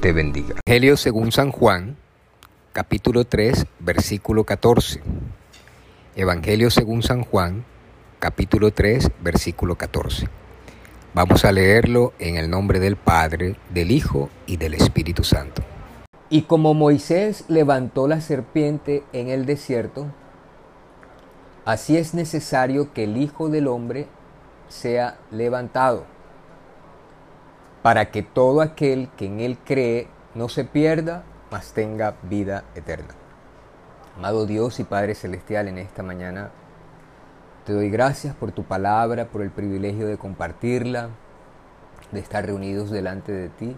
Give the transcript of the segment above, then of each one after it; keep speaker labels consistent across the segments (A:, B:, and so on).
A: bendiga. Evangelio según San Juan, capítulo 3, versículo 14. Evangelio según San Juan, capítulo 3, versículo 14. Vamos a leerlo en el nombre del Padre, del Hijo y del Espíritu Santo.
B: Y como Moisés levantó la serpiente en el desierto, así es necesario que el Hijo del Hombre sea levantado para que todo aquel que en Él cree no se pierda, mas tenga vida eterna. Amado Dios y Padre Celestial, en esta mañana te doy gracias por tu palabra, por el privilegio de compartirla, de estar reunidos delante de ti.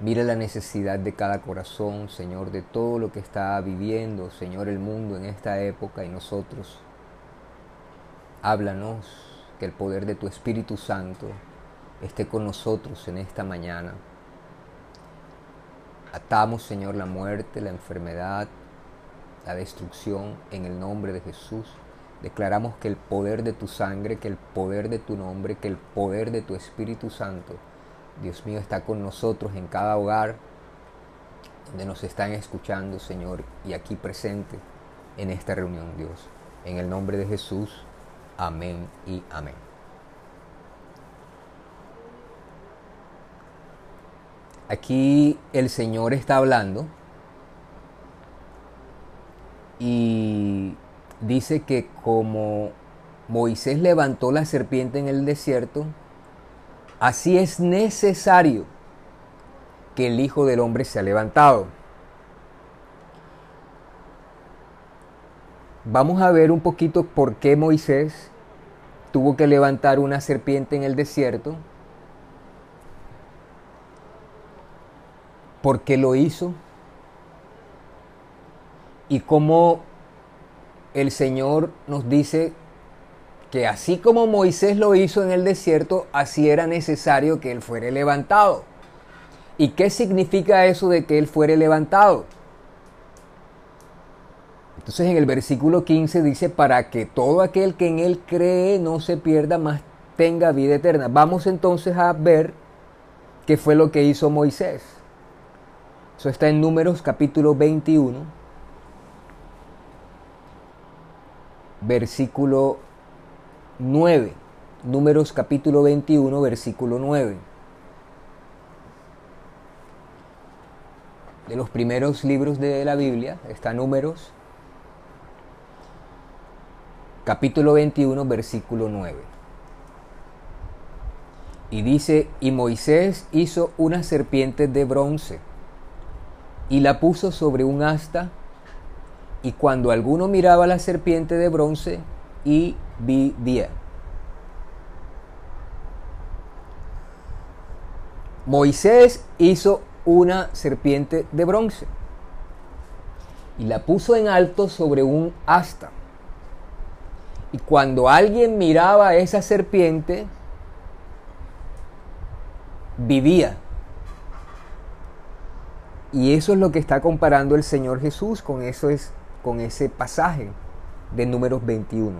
B: Mira la necesidad de cada corazón, Señor, de todo lo que está viviendo, Señor, el mundo en esta época y nosotros. Háblanos, que el poder de tu Espíritu Santo esté con nosotros en esta mañana. Atamos, Señor, la muerte, la enfermedad, la destrucción en el nombre de Jesús. Declaramos que el poder de tu sangre, que el poder de tu nombre, que el poder de tu Espíritu Santo, Dios mío, está con nosotros en cada hogar donde nos están escuchando, Señor, y aquí presente en esta reunión, Dios. En el nombre de Jesús, amén y amén. Aquí el Señor está hablando y dice que como Moisés levantó la serpiente en el desierto, así es necesario que el Hijo del Hombre sea levantado. Vamos a ver un poquito por qué Moisés tuvo que levantar una serpiente en el desierto por qué lo hizo y cómo el Señor nos dice que así como Moisés lo hizo en el desierto, así era necesario que él fuera levantado. ¿Y qué significa eso de que él fuera levantado? Entonces en el versículo 15 dice, para que todo aquel que en él cree no se pierda, más tenga vida eterna. Vamos entonces a ver qué fue lo que hizo Moisés. Eso está en Números capítulo 21, versículo 9. Números capítulo 21, versículo 9. De los primeros libros de la Biblia está Números capítulo 21, versículo 9. Y dice, y Moisés hizo una serpiente de bronce y la puso sobre un asta, y cuando alguno miraba la serpiente de bronce, y vivía. Moisés hizo una serpiente de bronce y la puso en alto sobre un asta. Y cuando alguien miraba esa serpiente, vivía. Y eso es lo que está comparando el Señor Jesús con, eso es, con ese pasaje de números 21.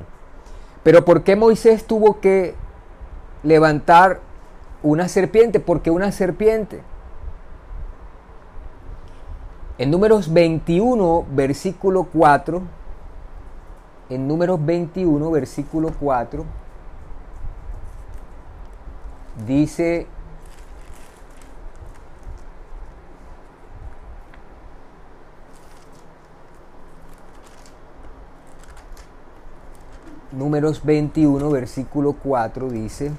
B: Pero ¿por qué Moisés tuvo que levantar una serpiente? Porque una serpiente. En números 21, versículo 4, en números 21, versículo 4, dice Números 21, versículo 4 dice,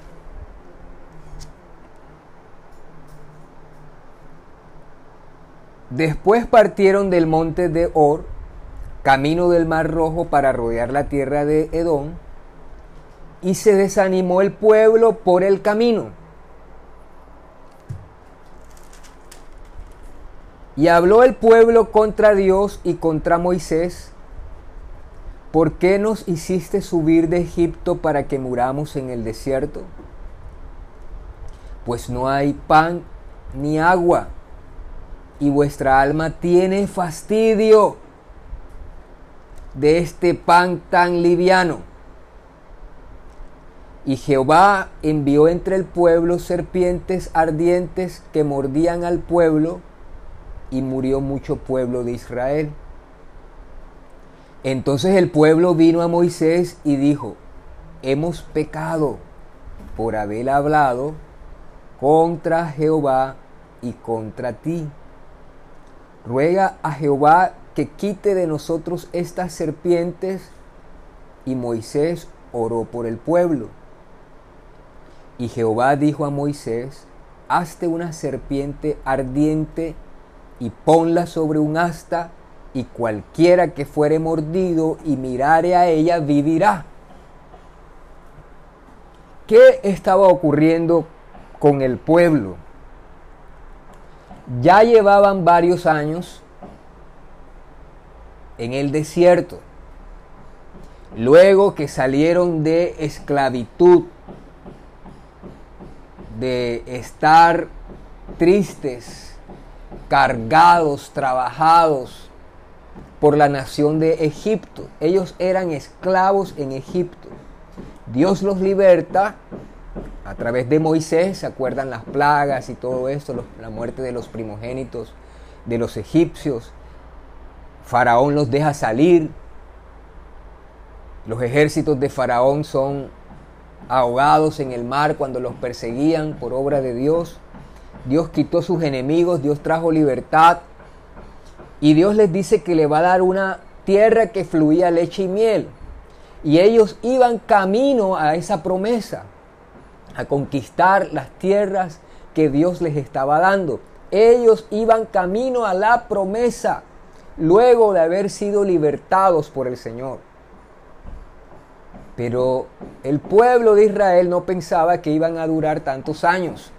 B: Después partieron del monte de Or, camino del Mar Rojo para rodear la tierra de Edom, y se desanimó el pueblo por el camino. Y habló el pueblo contra Dios y contra Moisés. ¿Por qué nos hiciste subir de Egipto para que muramos en el desierto? Pues no hay pan ni agua, y vuestra alma tiene fastidio de este pan tan liviano. Y Jehová envió entre el pueblo serpientes ardientes que mordían al pueblo, y murió mucho pueblo de Israel. Entonces el pueblo vino a Moisés y dijo, hemos pecado por haber hablado contra Jehová y contra ti. Ruega a Jehová que quite de nosotros estas serpientes. Y Moisés oró por el pueblo. Y Jehová dijo a Moisés, hazte una serpiente ardiente y ponla sobre un asta, y cualquiera que fuere mordido y mirare a ella vivirá. ¿Qué estaba ocurriendo con el pueblo? Ya llevaban varios años en el desierto. Luego que salieron de esclavitud, de estar tristes, cargados, trabajados por la nación de Egipto. Ellos eran esclavos en Egipto. Dios los liberta a través de Moisés, ¿se acuerdan las plagas y todo esto? la muerte de los primogénitos de los egipcios. Faraón los deja salir. Los ejércitos de Faraón son ahogados en el mar cuando los perseguían por obra de Dios. Dios quitó sus enemigos, Dios trajo libertad. Y Dios les dice que le va a dar una tierra que fluía leche y miel. Y ellos iban camino a esa promesa, a conquistar las tierras que Dios les estaba dando. Ellos iban camino a la promesa luego de haber sido libertados por el Señor. Pero el pueblo de Israel no pensaba que iban a durar tantos años.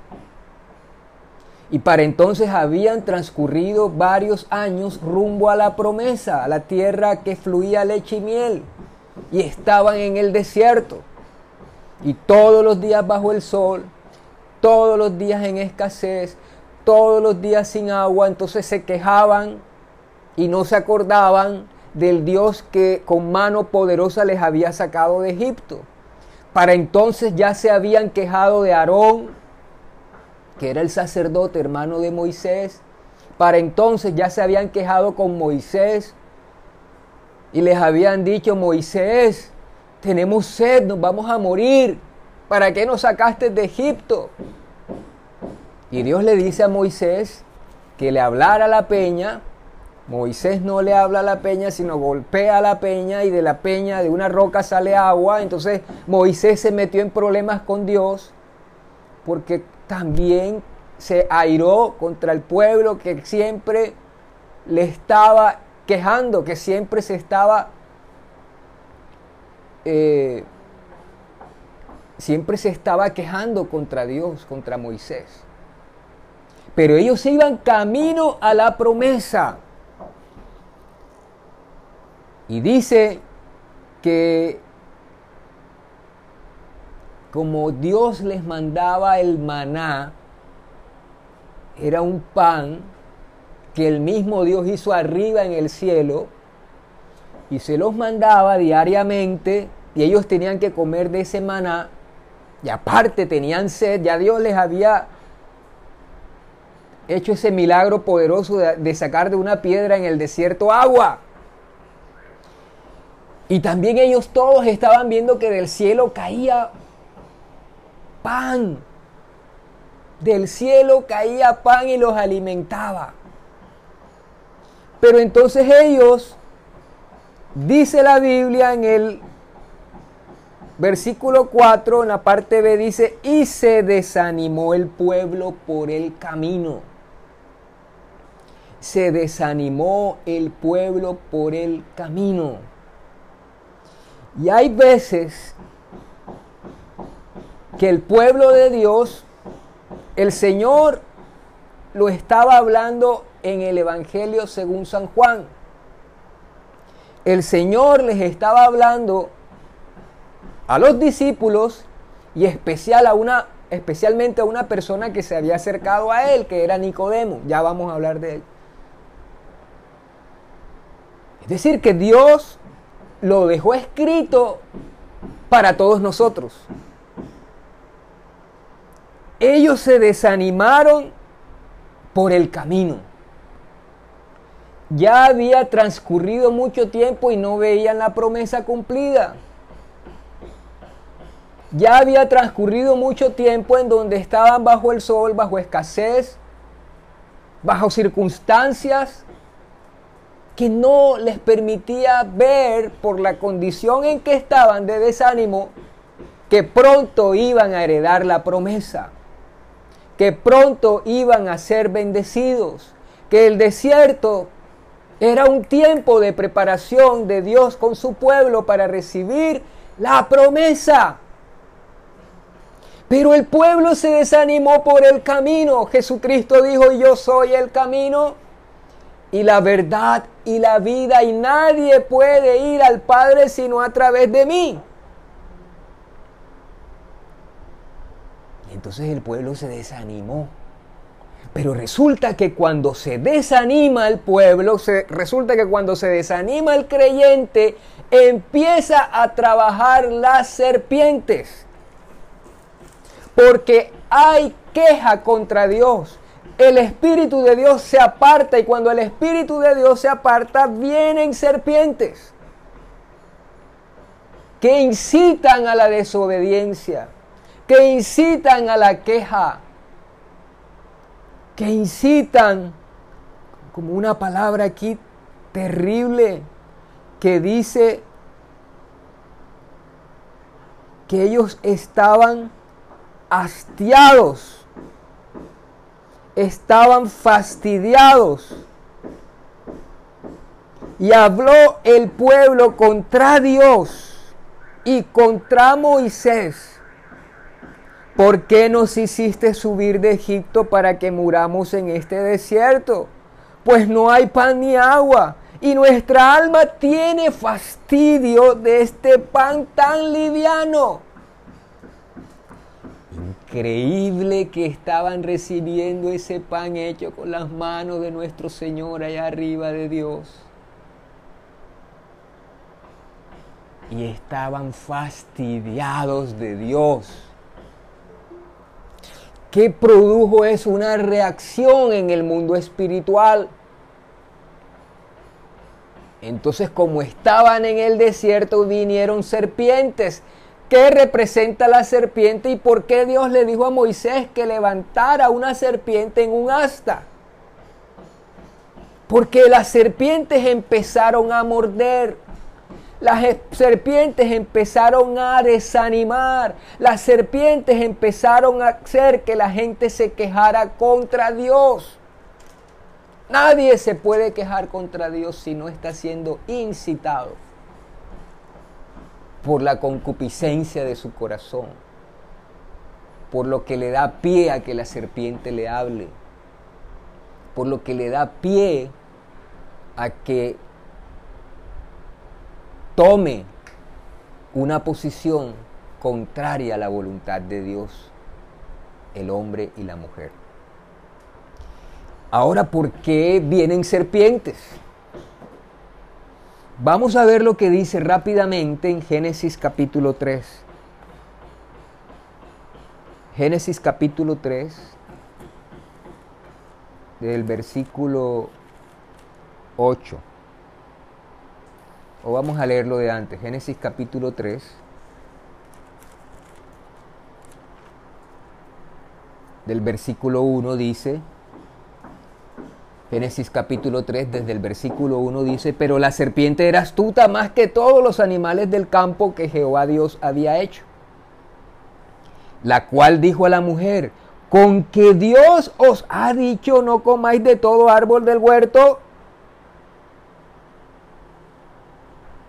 B: Y para entonces habían transcurrido varios años rumbo a la promesa, a la tierra que fluía leche y miel. Y estaban en el desierto. Y todos los días bajo el sol, todos los días en escasez, todos los días sin agua. Entonces se quejaban y no se acordaban del Dios que con mano poderosa les había sacado de Egipto. Para entonces ya se habían quejado de Aarón, que era el sacerdote hermano de Moisés, para entonces ya se habían quejado con Moisés y les habían dicho, Moisés, tenemos sed, nos vamos a morir, ¿para qué nos sacaste de Egipto? Y Dios le dice a Moisés que le hablara a la peña. Moisés no le habla a la peña, sino golpea a la peña y de la peña, de una roca sale agua. Entonces Moisés se metió en problemas con Dios porque también se airó contra el pueblo que siempre le estaba quejando, que siempre se estaba, eh, siempre se estaba quejando contra Dios, contra Moisés. Pero ellos se iban camino a la promesa. Y dice que como Dios les mandaba el maná, era un pan que el mismo Dios hizo arriba en el cielo y se los mandaba diariamente y ellos tenían que comer de ese maná y aparte tenían sed, ya Dios les había hecho ese milagro poderoso de, sacar de una piedra en el desierto agua. Y también ellos todos estaban viendo que del cielo caía pan. Del cielo caía pan y los alimentaba. Pero entonces ellos, dice la Biblia en el versículo 4, en la parte B dice, y se desanimó el pueblo por el camino. Se desanimó el pueblo por el camino. Y hay veces que el pueblo de Dios, el Señor lo estaba hablando en el Evangelio según San Juan. El Señor les estaba hablando a los discípulos y especial a una, especialmente a una persona que se había acercado a él, que era Nicodemo. Ya vamos a hablar de él. Es decir, que Dios lo dejó escrito para todos nosotros. Ellos se desanimaron por el camino. Ya había transcurrido mucho tiempo y no veían la promesa cumplida. Ya había transcurrido mucho tiempo en donde estaban bajo el sol, bajo escasez, bajo circunstancias que no les permitía ver por la condición en que estaban de desánimo que pronto iban a heredar la promesa, que pronto iban a ser bendecidos, que el desierto era un tiempo de preparación de Dios con su pueblo para recibir la promesa. Pero el pueblo se desanimó por el camino. Jesucristo dijo, yo soy el camino y la verdad y la vida y nadie puede ir al Padre sino a través de mí. Entonces el pueblo se desanimó. Pero resulta que cuando se desanima el pueblo, se, resulta que cuando se desanima el creyente, empieza a trabajar las serpientes porque hay queja contra Dios. El Espíritu de Dios se aparta y cuando el Espíritu de Dios se aparta vienen serpientes que incitan a la desobediencia, que incitan a la queja, que incitan, como una palabra aquí terrible, que dice que ellos estaban hastiados, estaban fastidiados. Y habló el pueblo contra Dios y contra Moisés. ¿Por qué nos hiciste subir de Egipto para que muramos en este desierto? Pues no hay pan ni agua, y nuestra alma tiene fastidio de este pan tan liviano increíble que estaban recibiendo ese pan hecho con las manos de nuestro Señor allá arriba de Dios. Y estaban fastidiados de Dios. ¿Qué produjo eso? Una reacción en el mundo espiritual. Entonces, como estaban en el desierto, vinieron serpientes ¿Qué representa la serpiente y por qué Dios le dijo a Moisés que levantara una serpiente en un asta? Porque las serpientes empezaron a morder. Las serpientes empezaron a desanimar. Las serpientes empezaron a hacer que la gente se quejara contra Dios. Nadie se puede quejar contra Dios si no está siendo incitado por la concupiscencia de su corazón, por lo que le da pie a que la serpiente le hable, por lo que le da pie a que tome una posición contraria a la voluntad de Dios, el hombre y la mujer. Ahora, ¿por qué vienen serpientes? Vamos a ver lo que dice rápidamente en Génesis capítulo 3. Génesis capítulo 3, del versículo 8. O vamos a leerlo de antes. Génesis capítulo 3. Del versículo 1 dice, Génesis capítulo 3, desde el versículo 1 dice, pero la serpiente era astuta más que todos los animales del campo que Jehová Dios había hecho. La cual dijo a la mujer, con que Dios os ha dicho no comáis de todo árbol del huerto.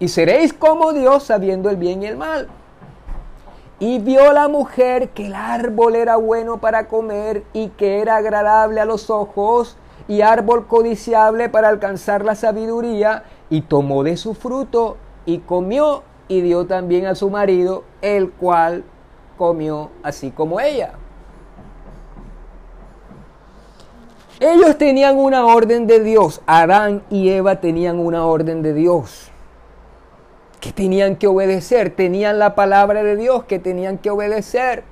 B: y seréis como Dios sabiendo el bien y el mal. Y vio la mujer que el árbol era bueno para comer y que era agradable a los ojos y árbol codiciable para alcanzar la sabiduría, y tomó de su fruto y comió y dio también a su marido, el cual comió así como ella. Ellos tenían una orden de Dios, Adán y Eva tenían una orden de Dios que tenían que obedecer, tenían la palabra de Dios que tenían que obedecer.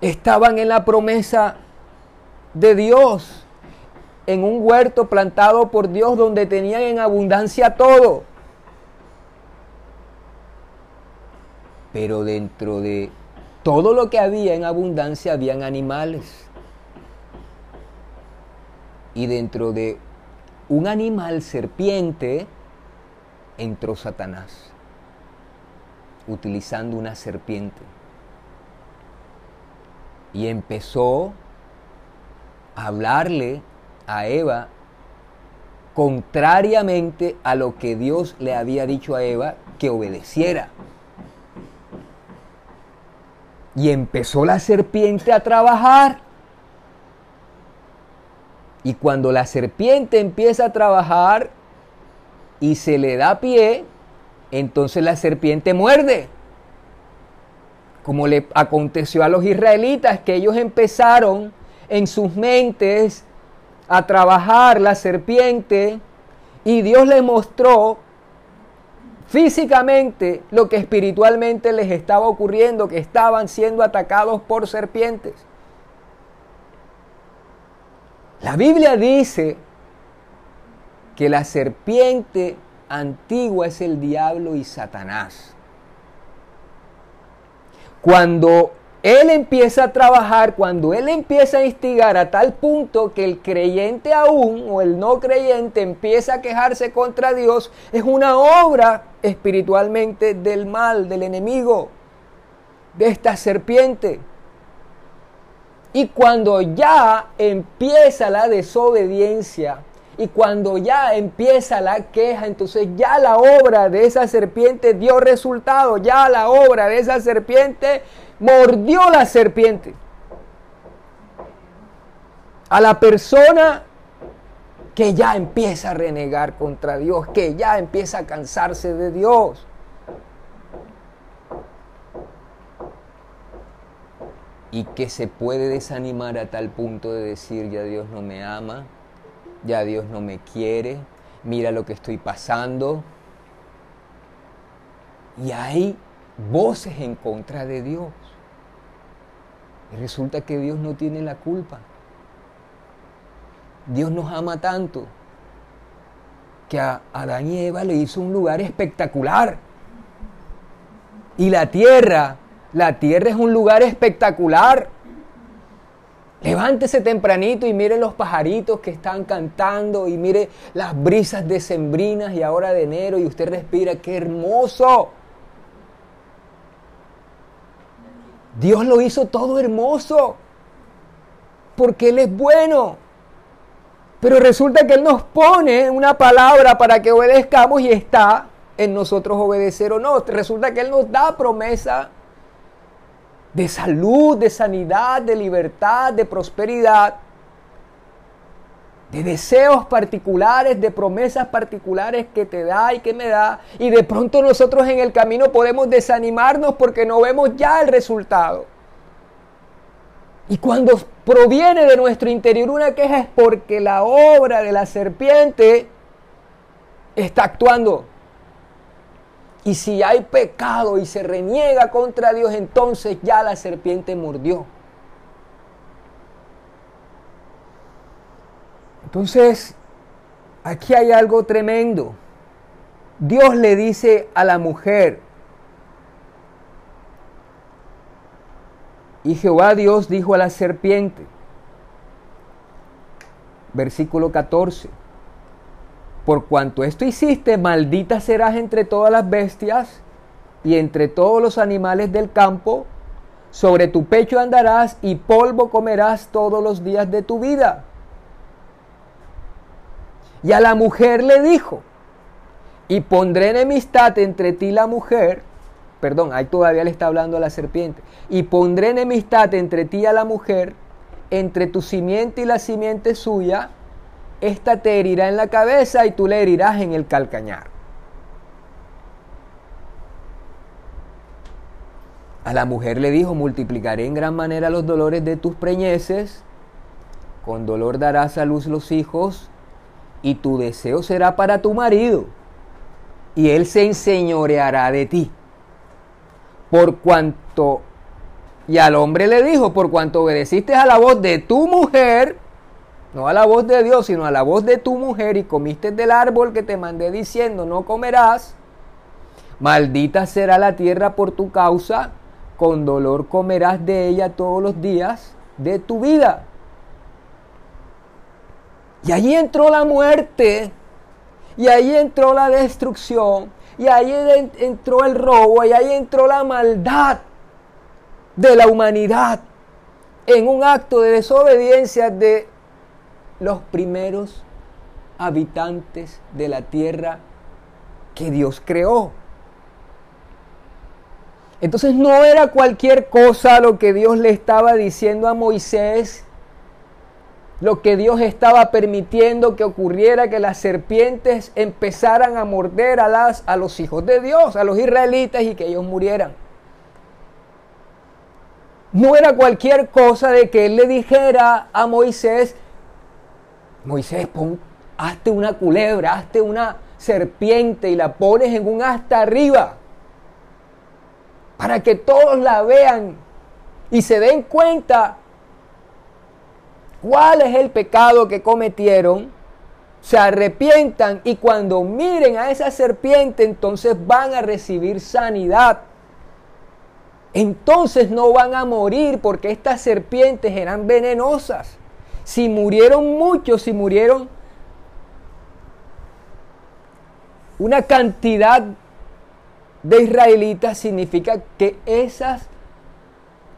B: Estaban en la promesa de Dios, en un huerto plantado por Dios donde tenían en abundancia todo. Pero dentro de todo lo que había en abundancia habían animales. Y dentro de un animal serpiente, entró Satanás utilizando una serpiente y empezó a hablarle a Eva contrariamente a lo que Dios le había dicho a Eva que obedeciera. Y empezó la serpiente a trabajar. Y cuando la serpiente empieza a trabajar, y se le da pie, entonces la serpiente muerde. Como le aconteció a los israelitas, que ellos empezaron en sus mentes a trabajar la serpiente y Dios les mostró físicamente lo que espiritualmente les estaba ocurriendo, que estaban siendo atacados por serpientes. La Biblia dice que la serpiente antigua es el diablo y Satanás. Cuando él empieza a trabajar, cuando él empieza a instigar a tal punto que el creyente aún o el no creyente empieza a quejarse contra Dios, es una obra espiritualmente del mal, del enemigo, de esta serpiente. Y cuando ya empieza la desobediencia, y cuando ya empieza la queja, entonces ya la obra de esa serpiente dio resultado, ya la obra de esa serpiente mordió la serpiente. A la persona que ya empieza a renegar contra Dios, que ya empieza a cansarse de Dios. Y que se puede desanimar a tal punto de decir, ya Dios no me ama, ya Dios no me quiere, mira lo que estoy pasando. Y hay voces en contra de Dios. Y resulta que Dios no tiene la culpa. Dios nos ama tanto que a Adán y Eva le hizo un lugar espectacular. Y la tierra, la tierra es un lugar espectacular. Levántese tempranito y mire los pajaritos que están cantando y mire las brisas decembrinas y ahora de enero y usted respira, qué hermoso. Dios lo hizo todo hermoso porque Él es bueno. Pero resulta que Él nos pone una palabra para que obedezcamos y está en nosotros obedecer o no. Resulta que Él nos da promesa de salud, de sanidad, de libertad, de prosperidad, de deseos particulares, de promesas particulares que te da y que me da. Y de pronto nosotros en el camino podemos desanimarnos porque no vemos ya el resultado. Y cuando proviene de nuestro interior una queja es porque la obra de la serpiente está actuando. Y si hay pecado y se reniega contra Dios, entonces ya la serpiente mordió. Entonces, aquí hay algo tremendo. Dios le dice a la mujer, y Jehová Dios dijo a la serpiente, versículo 14, por cuanto esto hiciste, maldita serás entre todas las bestias y entre todos los animales del campo. Sobre tu pecho andarás y polvo comerás todos los días de tu vida. Y a la mujer le dijo, y pondré enemistad entre ti y la mujer, perdón, ahí todavía le está hablando a la serpiente, y pondré enemistad entre ti y a la mujer, entre tu simiente y la simiente suya, esta te herirá en la cabeza y tú le herirás en el calcañar. A la mujer le dijo, multiplicaré en gran manera los dolores de tus preñeces, con dolor darás a luz los hijos, y tu deseo será para tu marido, y él se enseñoreará de ti. Por cuanto, y al hombre le dijo, por cuanto obedeciste a la voz de tu mujer, no a la voz de Dios, sino a la voz de tu mujer, y comiste del árbol que te mandé diciendo, no comerás, maldita será la tierra por tu causa, con dolor comerás de ella todos los días de tu vida. Y ahí entró la muerte, y ahí entró la destrucción, y ahí entró el robo, y ahí entró la maldad de la humanidad en un acto de desobediencia de los primeros habitantes de la tierra que Dios creó. Entonces no era cualquier cosa lo que Dios le estaba diciendo a Moisés, lo que Dios estaba permitiendo que ocurriera, que las serpientes empezaran a morder a, las, a los hijos de Dios, a los israelitas y que ellos murieran. No era cualquier cosa de que él le dijera a Moisés, Moisés, pon, hazte una culebra, hazte una serpiente y la pones en un asta arriba para que todos la vean y se den cuenta cuál es el pecado que cometieron, se arrepientan y cuando miren a esa serpiente entonces van a recibir sanidad. Entonces no van a morir porque estas serpientes eran venenosas. Si murieron muchos, si murieron una cantidad de israelitas significa que esas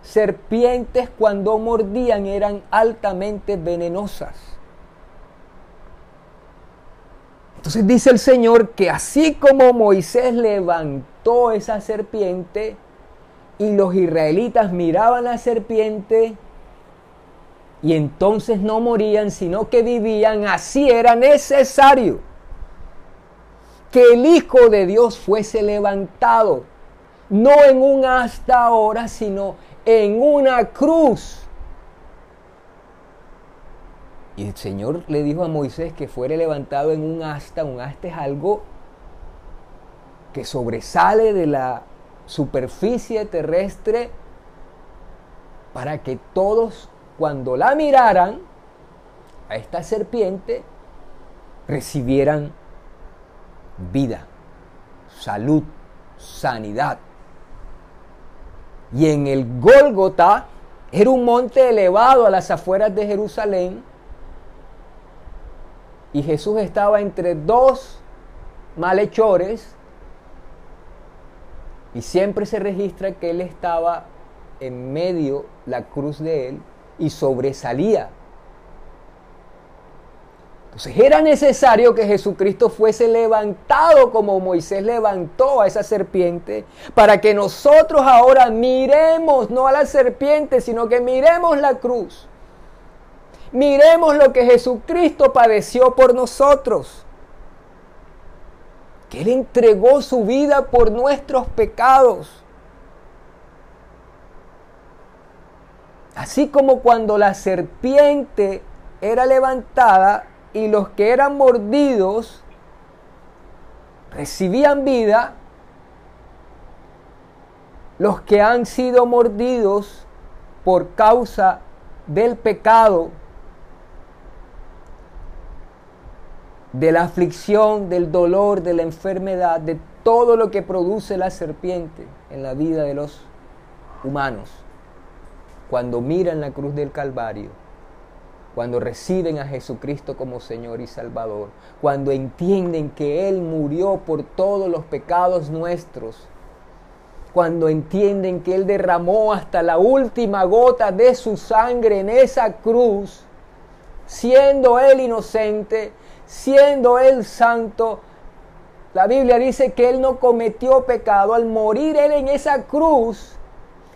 B: serpientes cuando mordían eran altamente venenosas. Entonces dice el Señor que así como Moisés levantó esa serpiente y los israelitas miraban la serpiente y entonces no morían, sino que vivían, así era necesario que el Hijo de Dios fuese levantado, no en un hasta ahora, sino en una cruz. Y el Señor le dijo a Moisés que fuera levantado en un asta. Un asta es algo que sobresale de la superficie terrestre para que todos cuando la miraran a esta serpiente recibieran vida, salud, sanidad. Y en el Gólgota era un monte elevado a las afueras de Jerusalén. Y Jesús estaba entre dos malhechores. Y siempre se registra que él estaba en medio la cruz de él y sobresalía entonces era necesario que Jesucristo fuese levantado como Moisés levantó a esa serpiente, para que nosotros ahora miremos no a la serpiente, sino que miremos la cruz. Miremos lo que Jesucristo padeció por nosotros. Que Él entregó su vida por nuestros pecados. Así como cuando la serpiente era levantada, y los que eran mordidos recibían vida, los que han sido mordidos por causa del pecado, de la aflicción, del dolor, de la enfermedad, de todo lo que produce la serpiente en la vida de los humanos, cuando miran la cruz del Calvario, cuando reciben a Jesucristo como Señor y Salvador, cuando entienden que Él murió por todos los pecados nuestros, cuando entienden que Él derramó hasta la última gota de su sangre en esa cruz, siendo Él inocente, siendo Él santo, la Biblia dice que Él no cometió pecado al morir Él en esa cruz.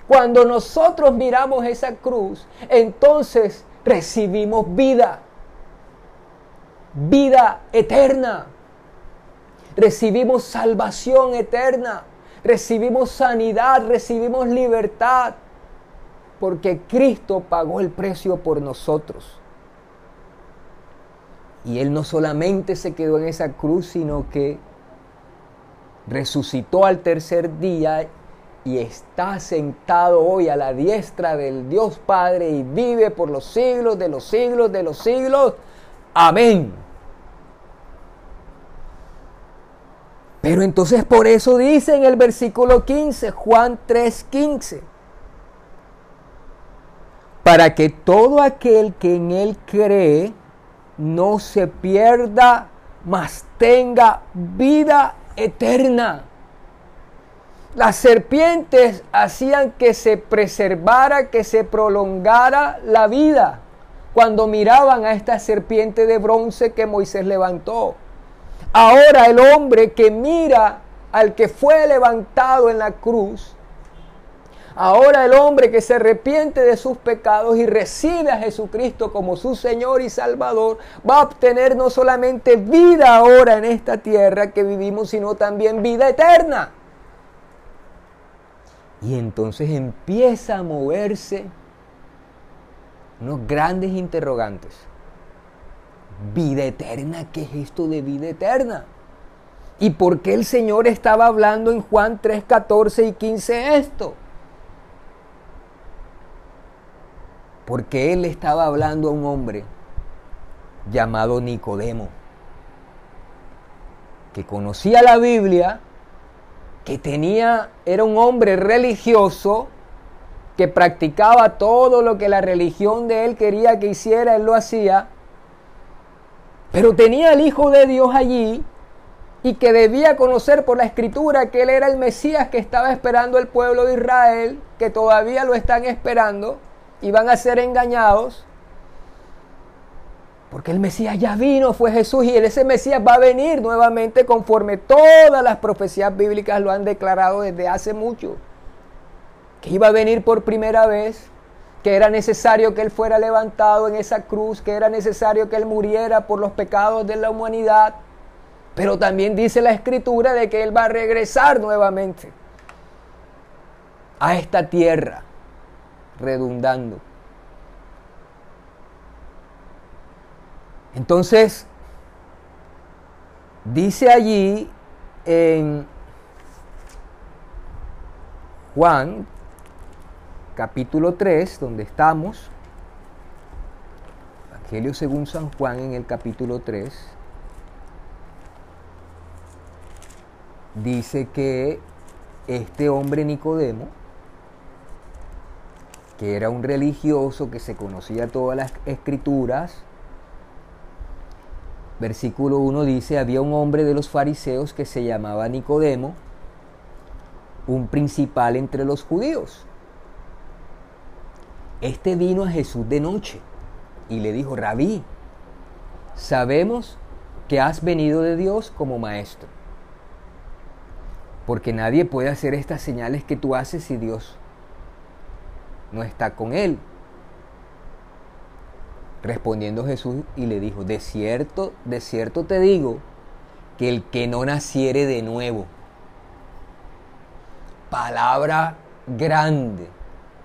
B: Cuando nosotros miramos esa cruz, entonces recibimos vida, vida eterna. Recibimos salvación eterna, recibimos sanidad, recibimos libertad, porque Cristo pagó el precio por nosotros. Y Él no solamente se quedó en esa cruz, sino que resucitó al tercer día y está sentado hoy a la diestra del Dios Padre y vive por los siglos de los siglos de los siglos. Amén. Pero entonces por eso dice en el versículo 15, Juan 3:15, para que todo aquel que en él cree no se pierda, mas tenga vida eterna. Las serpientes hacían que se preservara, que se prolongara la vida cuando miraban a esta serpiente de bronce que Moisés levantó. Ahora el hombre que mira al que fue levantado en la cruz, ahora el hombre que se arrepiente de sus pecados y recibe a Jesucristo como su Señor y Salvador, va a obtener no solamente vida ahora en esta tierra que vivimos, sino también vida eterna. Y entonces empieza a moverse unos grandes interrogantes. Vida eterna, ¿qué es esto de vida eterna? ¿Y por qué el Señor estaba hablando en Juan 3, 14 y 15 esto? Porque Él estaba hablando a un hombre llamado Nicodemo, que conocía la Biblia, que tenía, era un hombre religioso, que practicaba todo lo que la religión de él quería que hiciera, él lo hacía, pero tenía al Hijo de Dios allí y que debía conocer por la escritura que él era el Mesías que estaba esperando el pueblo de Israel, que todavía lo están esperando y van a ser engañados. Porque el Mesías ya vino, fue Jesús, y ese Mesías va a venir nuevamente conforme todas las profecías bíblicas lo han declarado desde hace mucho. Que iba a venir por primera vez, que era necesario que Él fuera levantado en esa cruz, que era necesario que Él muriera por los pecados de la humanidad. Pero también dice la escritura de que Él va a regresar nuevamente a esta tierra, redundando. Entonces, dice allí en Juan capítulo 3, donde estamos, Evangelio según San Juan en el capítulo 3, dice que este hombre Nicodemo, que era un religioso que se conocía todas las escrituras, Versículo 1 dice, había un hombre de los fariseos que se llamaba Nicodemo, un principal entre los judíos. Este vino a Jesús de noche y le dijo, rabí, sabemos que has venido de Dios como maestro, porque nadie puede hacer estas señales que tú haces si Dios no está con él. Respondiendo Jesús y le dijo, de cierto, de cierto te digo, que el que no naciere de nuevo, palabra grande,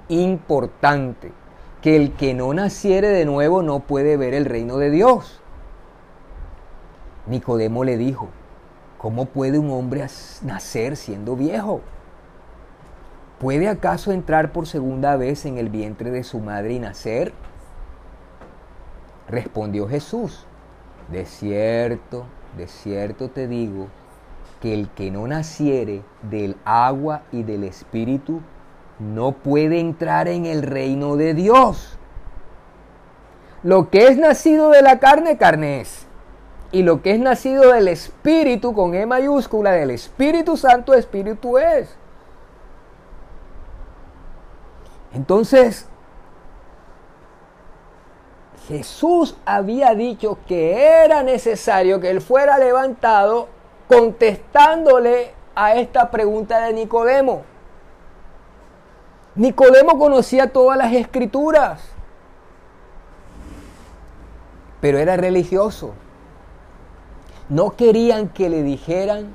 B: importante, que el que no naciere de nuevo no puede ver el reino de Dios. Nicodemo le dijo, ¿cómo puede un hombre nacer siendo viejo? ¿Puede acaso entrar por segunda vez en el vientre de su madre y nacer? Respondió Jesús, de cierto, de cierto te digo, que el que no naciere del agua y del espíritu no puede entrar en el reino de Dios. Lo que es nacido de la carne, carne es. Y lo que es nacido del Espíritu, con E mayúscula, del Espíritu Santo, Espíritu es. Entonces, Jesús había dicho que era necesario que él fuera levantado contestándole a esta pregunta de Nicodemo. Nicodemo conocía todas las escrituras, pero era religioso. No querían que le dijeran,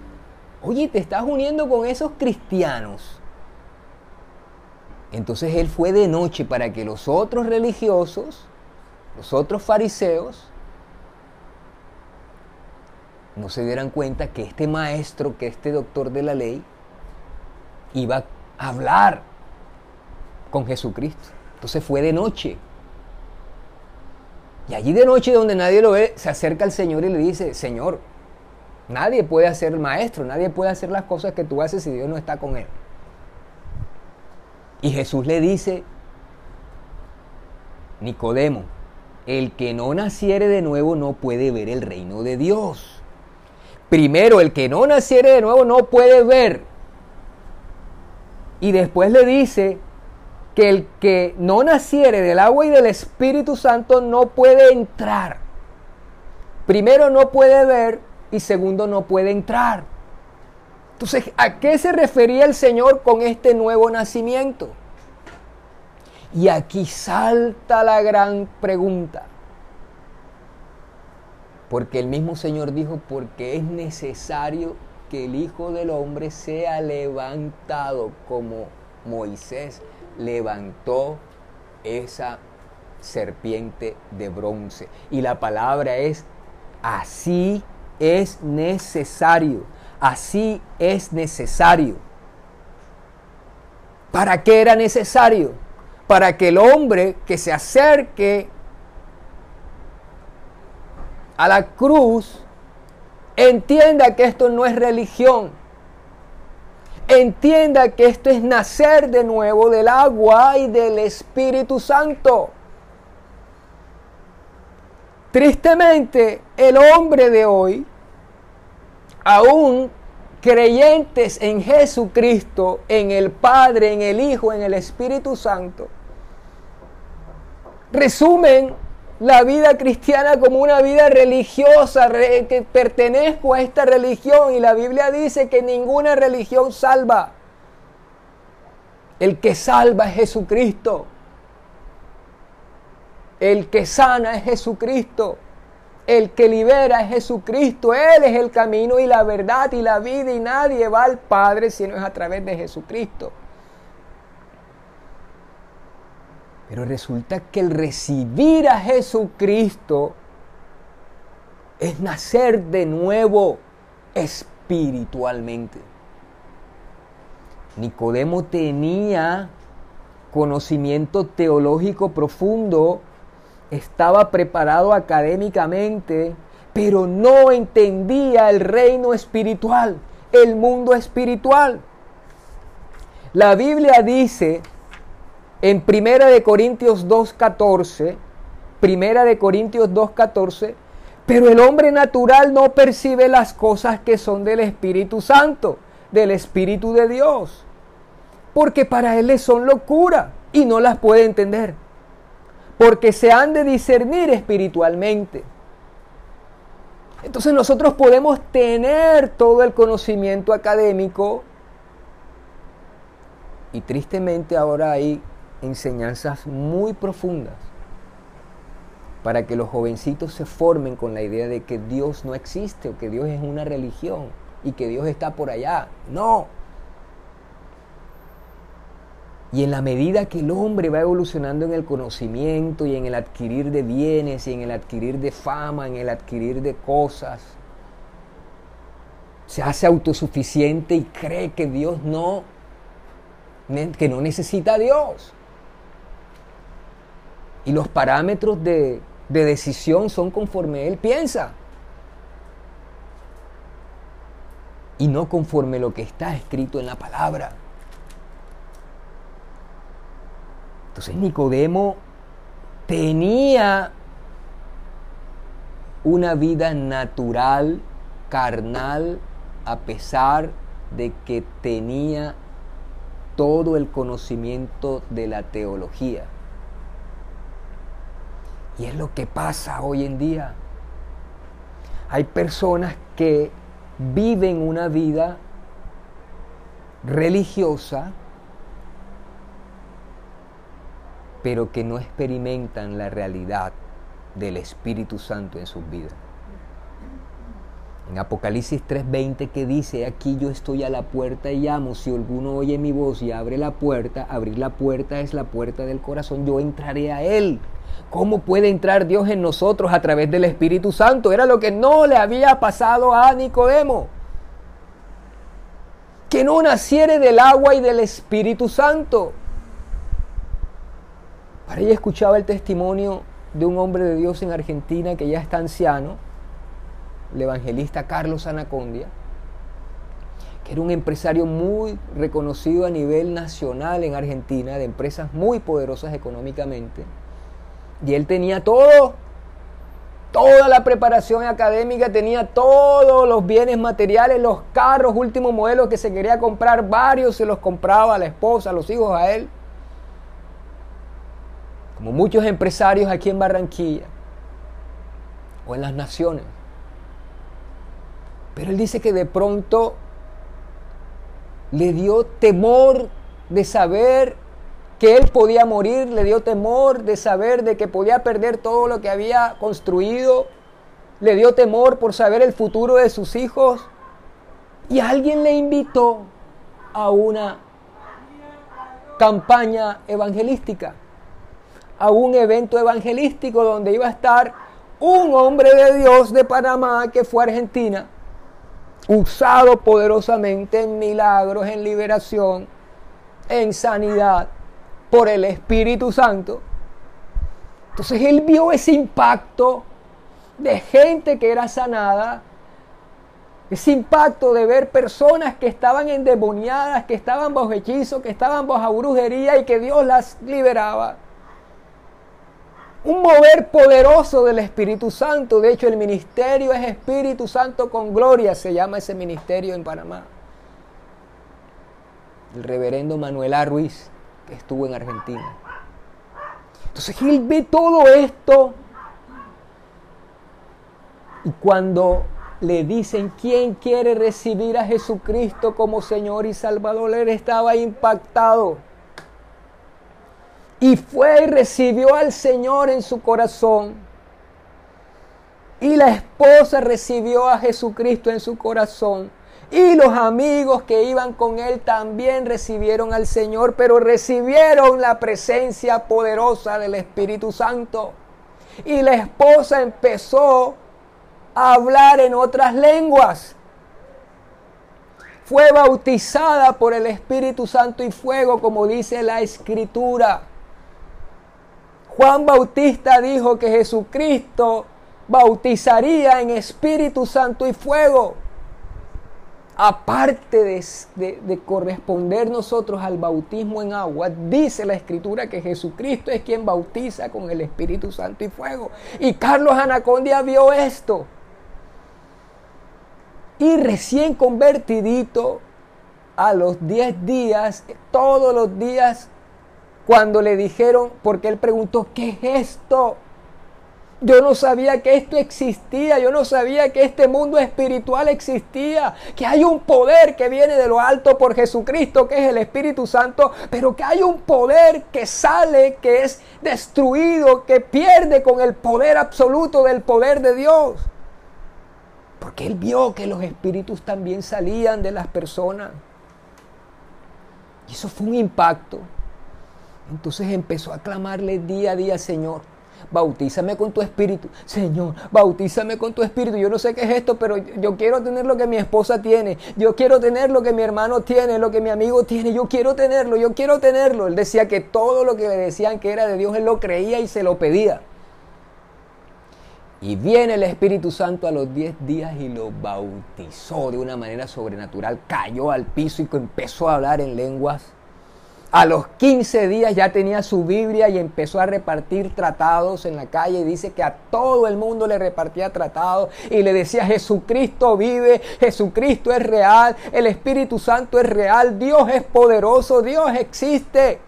B: oye, te estás uniendo con esos cristianos. Entonces él fue de noche para que los otros religiosos, los otros fariseos, no se dieran cuenta que este maestro, que este doctor de la ley, iba a hablar con Jesucristo. Entonces fue de noche. Y allí de noche donde nadie lo ve, se acerca al Señor y le dice, Señor, nadie puede hacer maestro, nadie puede hacer las cosas que tú haces si Dios no está con él. Y Jesús le dice, Nicodemo, el que no naciere de nuevo no puede ver el reino de Dios. Primero, el que no naciere de nuevo no puede ver. Y después le dice que el que no naciere del agua y del Espíritu Santo no puede entrar. Primero no puede ver y segundo no puede entrar. Entonces, ¿a qué se refería el Señor con este nuevo nacimiento? Y aquí salta la gran pregunta. Porque el mismo Señor dijo, porque es necesario que el Hijo del Hombre sea levantado como Moisés levantó esa serpiente de bronce. Y la palabra es, así es necesario. Así es necesario. ¿Para qué era necesario? Para que el hombre que se acerque a la cruz entienda que esto no es religión. Entienda que esto es nacer de nuevo del agua y del Espíritu Santo. Tristemente, el hombre de hoy aún creyentes en Jesucristo, en el Padre, en el Hijo, en el Espíritu Santo, resumen la vida cristiana como una vida religiosa, que pertenezco a esta religión y la Biblia dice que ninguna religión salva. El que salva es Jesucristo. El que sana es Jesucristo. El que libera es Jesucristo. Él es el camino y la verdad y la vida y nadie va al Padre si no es a través de Jesucristo. Pero resulta que el recibir a Jesucristo es nacer de nuevo espiritualmente. Nicodemo tenía conocimiento teológico profundo estaba preparado académicamente, pero no entendía el reino espiritual, el mundo espiritual. La Biblia dice en Primera de Corintios 2:14, Primera de Corintios 2:14, pero el hombre natural no percibe las cosas que son del Espíritu Santo, del Espíritu de Dios, porque para él son locura y no las puede entender porque se han de discernir espiritualmente. Entonces nosotros podemos tener todo el conocimiento académico y tristemente ahora hay enseñanzas muy profundas para que los jovencitos se formen con la idea de que Dios no existe o que Dios es una religión y que Dios está por allá. No, y en la medida que el hombre va evolucionando en el conocimiento y en el adquirir de bienes y en el adquirir de fama, en el adquirir de cosas, se hace autosuficiente y cree que Dios no, que no necesita a Dios. Y los parámetros de, de decisión son conforme Él piensa. Y no conforme lo que está escrito en la palabra. Entonces Nicodemo tenía una vida natural, carnal, a pesar de que tenía todo el conocimiento de la teología. Y es lo que pasa hoy en día. Hay personas que viven una vida religiosa, pero que no experimentan la realidad del Espíritu Santo en sus vidas. En Apocalipsis 3:20 que dice, aquí yo estoy a la puerta y llamo, si alguno oye mi voz y abre la puerta, abrir la puerta es la puerta del corazón, yo entraré a él. ¿Cómo puede entrar Dios en nosotros a través del Espíritu Santo? Era lo que no le había pasado a Nicodemo. Que no naciere del agua y del Espíritu Santo. Para ella escuchaba el testimonio de un hombre de Dios en Argentina que ya está anciano, el evangelista Carlos Anacondia, que era un empresario muy reconocido a nivel nacional en Argentina, de empresas muy poderosas económicamente. Y él tenía todo, toda la preparación académica, tenía todos los bienes materiales, los carros, últimos modelos que se quería comprar, varios se los compraba a la esposa, a los hijos, a él. Como muchos empresarios aquí en Barranquilla o en las naciones. Pero él dice que de pronto le dio temor de saber que él podía morir, le dio temor de saber de que podía perder todo lo que había construido, le dio temor por saber el futuro de sus hijos y alguien le invitó a una campaña evangelística, a un evento evangelístico donde iba a estar un hombre de Dios de Panamá que fue a Argentina usado poderosamente en milagros, en liberación, en sanidad por el Espíritu Santo. Entonces él vio ese impacto de gente que era sanada, ese impacto de ver personas que estaban endemoniadas, que estaban bajo hechizo, que estaban bajo brujería y que Dios las liberaba un mover poderoso del Espíritu Santo. De hecho, el ministerio es Espíritu Santo con gloria, se llama ese ministerio en Panamá. El reverendo Manuel A. Ruiz, que estuvo en Argentina. Entonces él ve todo esto y cuando le dicen quién quiere recibir a Jesucristo como Señor y Salvador, él estaba impactado. Y fue y recibió al Señor en su corazón. Y la esposa recibió a Jesucristo en su corazón. Y los amigos que iban con él también recibieron al Señor, pero recibieron la presencia poderosa del Espíritu Santo. Y la esposa empezó a hablar en otras lenguas. Fue bautizada por el Espíritu Santo y fuego, como dice la Escritura. Juan Bautista dijo que Jesucristo bautizaría en Espíritu Santo y fuego. Aparte de, corresponder nosotros al bautismo en agua, dice la Escritura que Jesucristo es quien bautiza con el Espíritu Santo y fuego. Y Carlos Anacondia vio esto. Y recién convertidito, a los 10 días, todos los días cuando le dijeron, porque él preguntó, ¿qué es esto? Yo no sabía que esto existía, yo no sabía que este mundo espiritual existía, que hay un poder que viene de lo alto por Jesucristo, que es el Espíritu Santo, pero que hay un poder que sale, que es destruido, que pierde con el poder absoluto del poder de Dios. Porque él vio que los espíritus también salían de las personas. Y eso fue un impacto. Entonces empezó a clamarle día a día, Señor, bautízame con tu espíritu. Señor, bautízame con tu espíritu. Yo no sé qué es esto, pero yo quiero tener lo que mi esposa tiene. Yo quiero tener lo que mi hermano tiene, lo que mi amigo tiene. Yo quiero tenerlo, yo quiero tenerlo. Él decía que todo lo que le decían que era de Dios, él lo creía y se lo pedía. Y viene el Espíritu Santo a los 10 días y lo bautizó de una manera sobrenatural. Cayó al piso y empezó a hablar en lenguas A los 15 días ya tenía su Biblia y empezó a repartir tratados en la calle. Y dice que a todo el mundo le repartía tratados y le decía, Jesucristo vive, Jesucristo es real, el Espíritu Santo es real, Dios es poderoso, Dios existe.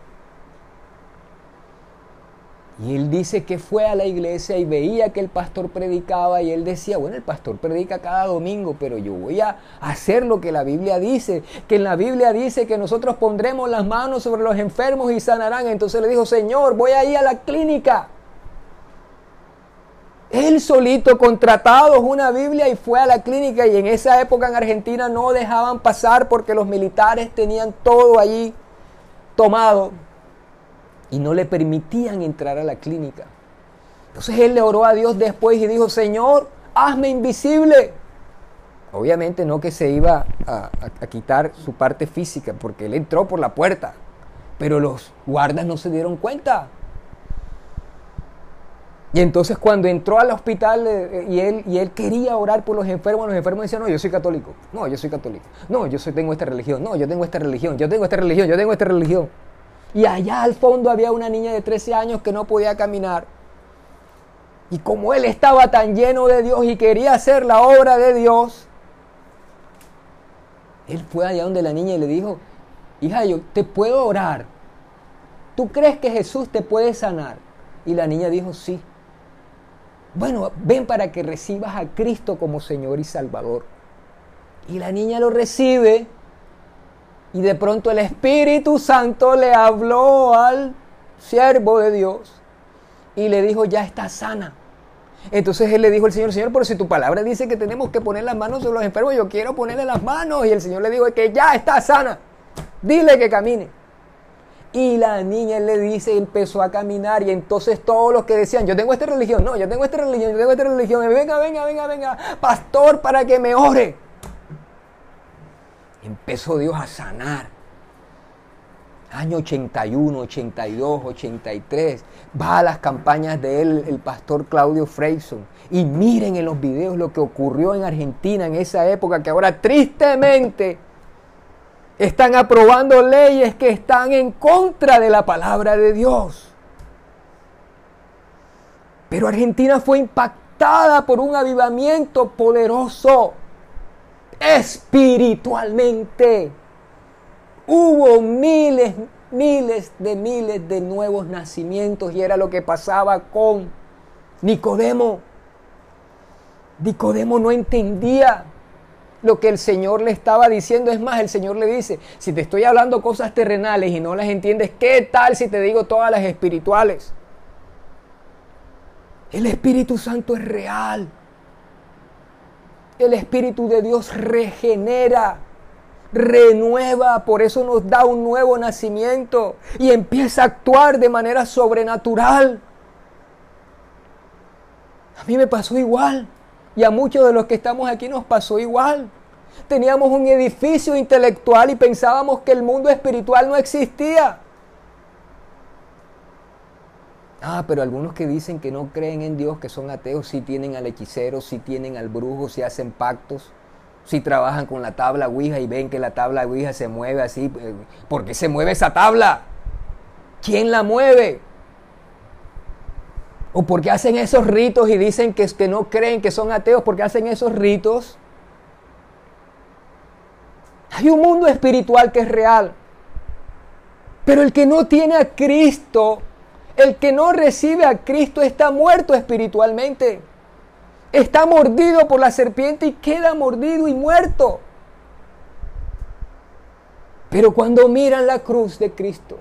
B: Y él dice que fue a la iglesia y veía que el pastor predicaba y él decía, bueno, el pastor predica cada domingo, pero yo voy a hacer lo que la Biblia dice, que en la Biblia dice que nosotros pondremos las manos sobre los enfermos y sanarán. Entonces le dijo, Señor, voy a ir a la clínica. Él solito contratado una Biblia y fue a la clínica y en esa época en Argentina no dejaban pasar porque los militares tenían todo allí tomado y no le permitían entrar a la clínica. Entonces él le oró a Dios después y dijo, Señor, hazme invisible. Obviamente no que se iba a, quitar su parte física, porque él entró por la puerta, pero los guardas no se dieron cuenta. Y entonces cuando entró al hospital eh, y, él, y él quería orar por los enfermos, los enfermos decían, no, yo soy católico, no, yo soy católico, no, yo soy, tengo esta religión, no, yo tengo esta religión, yo tengo esta religión, yo tengo esta religión. Y allá al fondo había una niña de 13 años que no podía caminar. Y como él estaba tan lleno de Dios y quería hacer la obra de Dios, él fue allá donde la niña y le dijo, hija, yo te puedo orar. ¿Tú crees que Jesús te puede sanar? Y la niña dijo, sí. Bueno, ven para que recibas a Cristo como Señor y Salvador. Y la niña lo recibe y de pronto el Espíritu Santo le habló al siervo de Dios y le dijo, ya está sana. Entonces él le dijo al Señor, Señor, pero si tu palabra dice que tenemos que poner las manos sobre los enfermos, yo quiero ponerle las manos. Y el Señor le dijo que ya está sana. Dile que camine. Y la niña le dice, empezó a caminar y entonces todos los que decían, yo tengo esta religión, no, yo tengo esta religión, yo tengo esta religión, venga, venga, venga, venga, pastor para que me ore empezó Dios a sanar. Año 81, 82, 83. Va a las campañas de él, el pastor Claudio Freyson. Y miren en los videos lo que ocurrió en Argentina en esa época, que ahora tristemente están aprobando leyes que están en contra de la palabra de Dios. Pero Argentina fue impactada por un avivamiento poderoso espiritualmente. Hubo miles, miles de miles de nuevos nacimientos y era lo que pasaba con Nicodemo. Nicodemo no entendía lo que el Señor le estaba diciendo. Es más, el Señor le dice, si te estoy hablando cosas terrenales y no las entiendes, ¿qué tal si te digo todas las espirituales? El Espíritu Santo es real. El Espíritu de Dios regenera, renueva, por eso nos da un nuevo nacimiento y empieza a actuar de manera sobrenatural. A mí me pasó igual y a muchos de los que estamos aquí nos pasó igual. Teníamos un edificio intelectual y pensábamos que el mundo espiritual no existía. Ah, pero algunos que dicen que no creen en Dios, que son ateos, sí tienen al hechicero, sí tienen al brujo, sí hacen pactos, sí trabajan con la tabla Ouija y ven que la tabla Ouija se mueve así. Eh, ¿Por qué se mueve esa tabla? ¿Quién la mueve? ¿O por qué hacen esos ritos y dicen que, que no creen que son ateos? ¿Por qué hacen esos ritos? Hay un mundo espiritual que es real. Pero el que no tiene a Cristo el que no recibe a Cristo está muerto espiritualmente. Está mordido por la serpiente y queda mordido y muerto. Pero cuando miran la cruz de Cristo,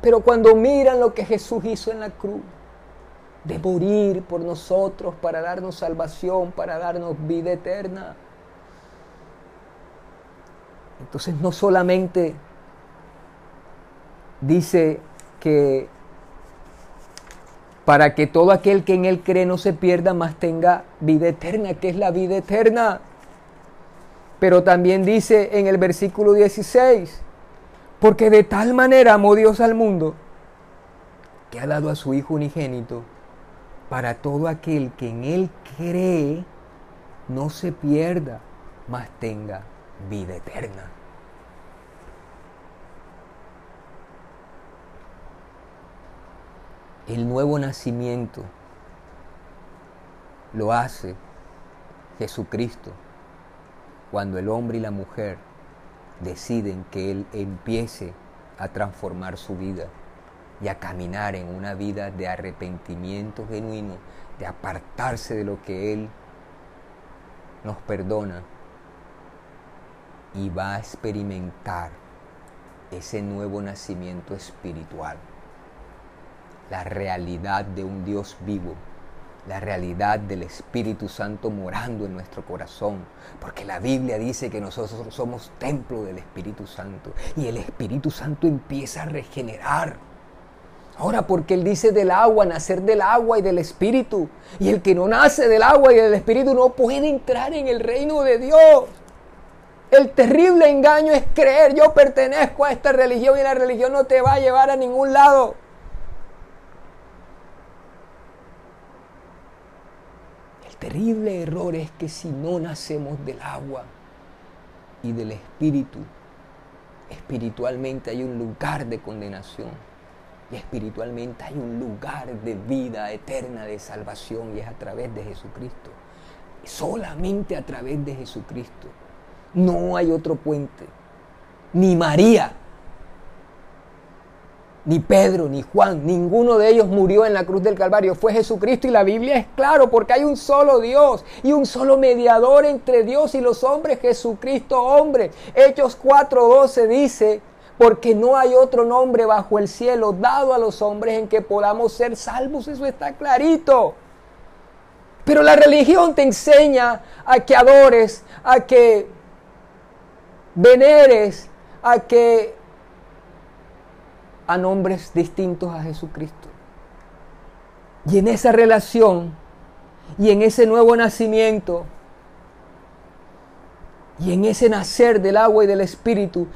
B: pero cuando miran lo que Jesús hizo en la cruz, de morir por nosotros para darnos salvación, para darnos vida eterna, entonces no solamente dice que para que todo aquel que en él cree no se pierda, más tenga vida eterna, que es la vida eterna. Pero también dice en el versículo 16, porque de tal manera amó Dios al mundo, que ha dado a su Hijo unigénito, para todo aquel que en él cree, no se pierda, mas tenga vida eterna. El nuevo nacimiento lo hace Jesucristo cuando el hombre y la mujer deciden que Él empiece a transformar su vida y a caminar en una vida de arrepentimiento genuino, de apartarse de lo que Él nos perdona y va a experimentar ese nuevo nacimiento espiritual, la realidad de un Dios vivo, la realidad del Espíritu Santo morando en nuestro corazón, porque la Biblia dice que nosotros somos templo del Espíritu Santo y el Espíritu Santo empieza a regenerar. Ahora, porque Él dice del agua, nacer del agua y del Espíritu, y el que no nace del agua y del Espíritu no puede entrar en el reino de Dios. El terrible engaño es creer, yo pertenezco a esta religión y la religión no te va a llevar a ningún lado. Terrible error es que si no nacemos del agua y del espíritu, espiritualmente hay un lugar de condenación y espiritualmente hay un lugar de vida eterna, de salvación y es a través de Jesucristo. Solamente a través de Jesucristo. No hay otro puente. Ni María, ni Pedro, ni Juan, ninguno de ellos murió en la cruz del Calvario. Fue Jesucristo y la Biblia es claro porque hay un solo Dios y un solo mediador entre Dios y los hombres, Jesucristo hombre. Hechos 4:12 dice, porque no hay otro nombre bajo el cielo dado a los hombres en que podamos ser salvos. Eso está clarito. Pero la religión te enseña a que adores, a que veneres a que a nombres distintos a Jesucristo. Y en esa relación y en ese nuevo nacimiento y en ese nacer del agua y del espíritu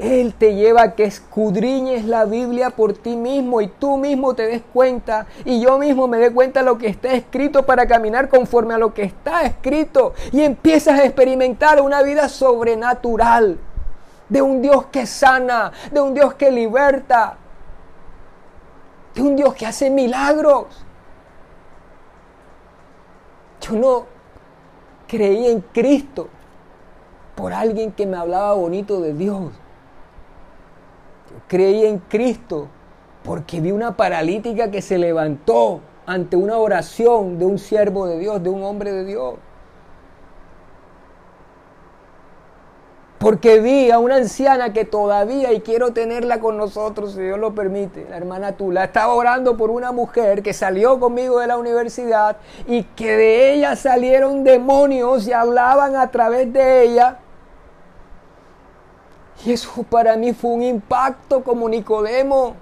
B: él te lleva a que escudriñes la Biblia por ti mismo y tú mismo te des cuenta y yo mismo me dé cuenta de lo que está escrito para caminar conforme a lo que está escrito y empiezas a experimentar una vida sobrenatural de un Dios que sana, de un Dios que liberta, de un Dios que hace milagros. Yo no creí en Cristo por alguien que me hablaba bonito de Dios creí en Cristo porque vi una paralítica que se levantó ante una oración de un siervo de Dios, de un hombre de Dios. Porque vi a una anciana que todavía, y quiero tenerla con nosotros, si Dios lo permite, la hermana Tula, estaba orando por una mujer que salió conmigo de la universidad y que de ella salieron demonios y hablaban a través de ella y eso para mí fue un impacto como Nicodemo,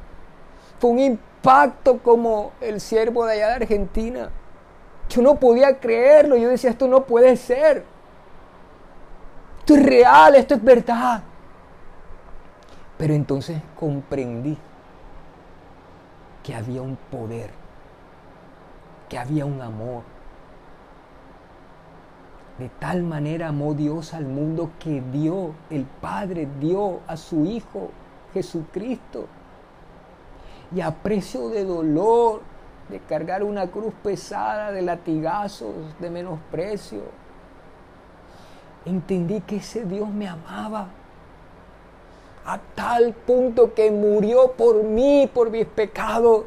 B: fue un impacto como el siervo de allá de Argentina. Yo no podía creerlo, yo decía, esto no puede ser. Esto es real, esto es verdad. Pero entonces comprendí que había un poder, que había un amor, de tal manera amó Dios al mundo que dio, el Padre dio a su Hijo Jesucristo. Y a precio de dolor, de cargar una cruz pesada, de latigazos, de menosprecio, entendí que ese Dios me amaba a tal punto que murió por mí, por mis pecados